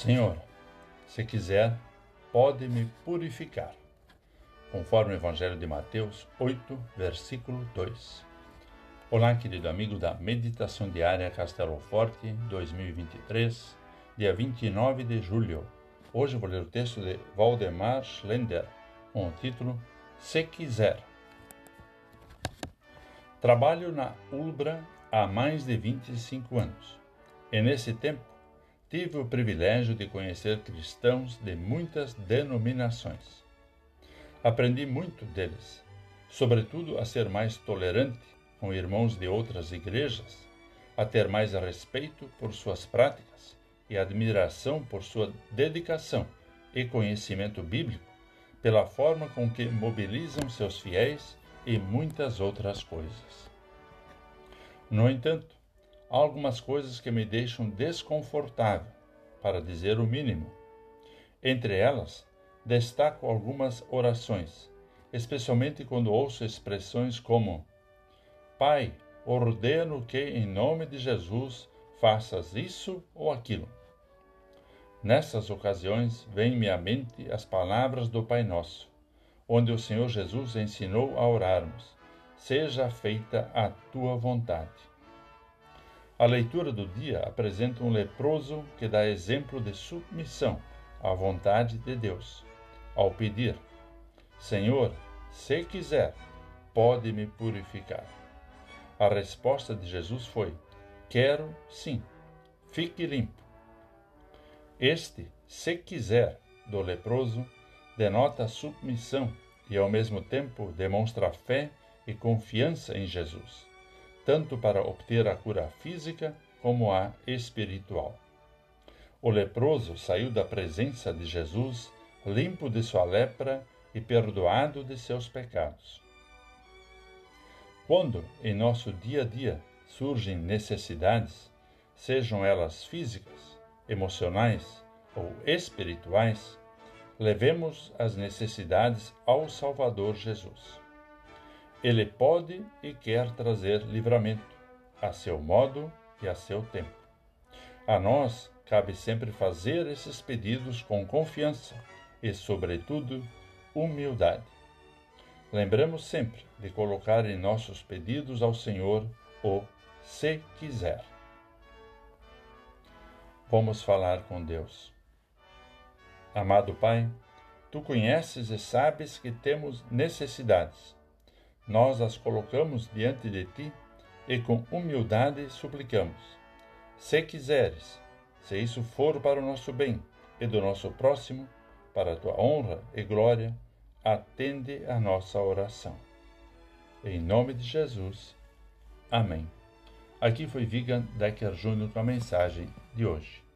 Senhor, se quiser, pode me purificar. Conforme o Evangelho de Mateus 8, versículo 2. Olá, querido amigo da Meditação Diária Castelo Forte 2023, dia 29 de julho. Hoje vou ler o texto de Waldemar Schlender, com o título Se Quiser. Trabalho na Ulbra há mais de 25 anos. E nesse tempo tive o privilégio de conhecer cristãos de muitas denominações. Aprendi muito deles, sobretudo a ser mais tolerante com irmãos de outras igrejas, a ter mais respeito por suas práticas e admiração por sua dedicação e conhecimento bíblico, pela forma com que mobilizam seus fiéis e muitas outras coisas. No entanto, há algumas coisas que me deixam desconfortável, para dizer o mínimo. Entre elas, destaco algumas orações, especialmente quando ouço expressões como: Pai, ordeno que, em nome de Jesus, faças isso ou aquilo. Nessas ocasiões, vêm-me à mente as palavras do Pai Nosso, onde o Senhor Jesus ensinou a orarmos: Seja feita a tua vontade. A leitura do dia apresenta um leproso que dá exemplo de submissão à vontade de Deus, ao pedir: Senhor, se quiser, pode me purificar. A resposta de Jesus foi: Quero sim, fique limpo. Este, se quiser, do leproso, denota submissão e, ao mesmo tempo, demonstra fé e confiança em Jesus tanto para obter a cura física como a espiritual. O leproso saiu da presença de Jesus limpo de sua lepra e perdoado de seus pecados. Quando, em nosso dia a dia, surgem necessidades, sejam elas físicas, emocionais ou espirituais, levemos as necessidades ao Salvador Jesus. Ele pode e quer trazer livramento, a seu modo e a seu tempo. A nós cabe sempre fazer esses pedidos com confiança e, sobretudo, humildade. Lembramos sempre de colocar em nossos pedidos ao Senhor o se quiser. Vamos falar com Deus. Amado Pai, tu conheces e sabes que temos necessidades nós as colocamos diante de ti e com humildade suplicamos: Se quiseres, se isso for para o nosso bem e do nosso próximo, para a tua honra e glória, atende a nossa oração. Em nome de Jesus. Amém. Aqui foi Vigan Decker Júnior com a mensagem de hoje.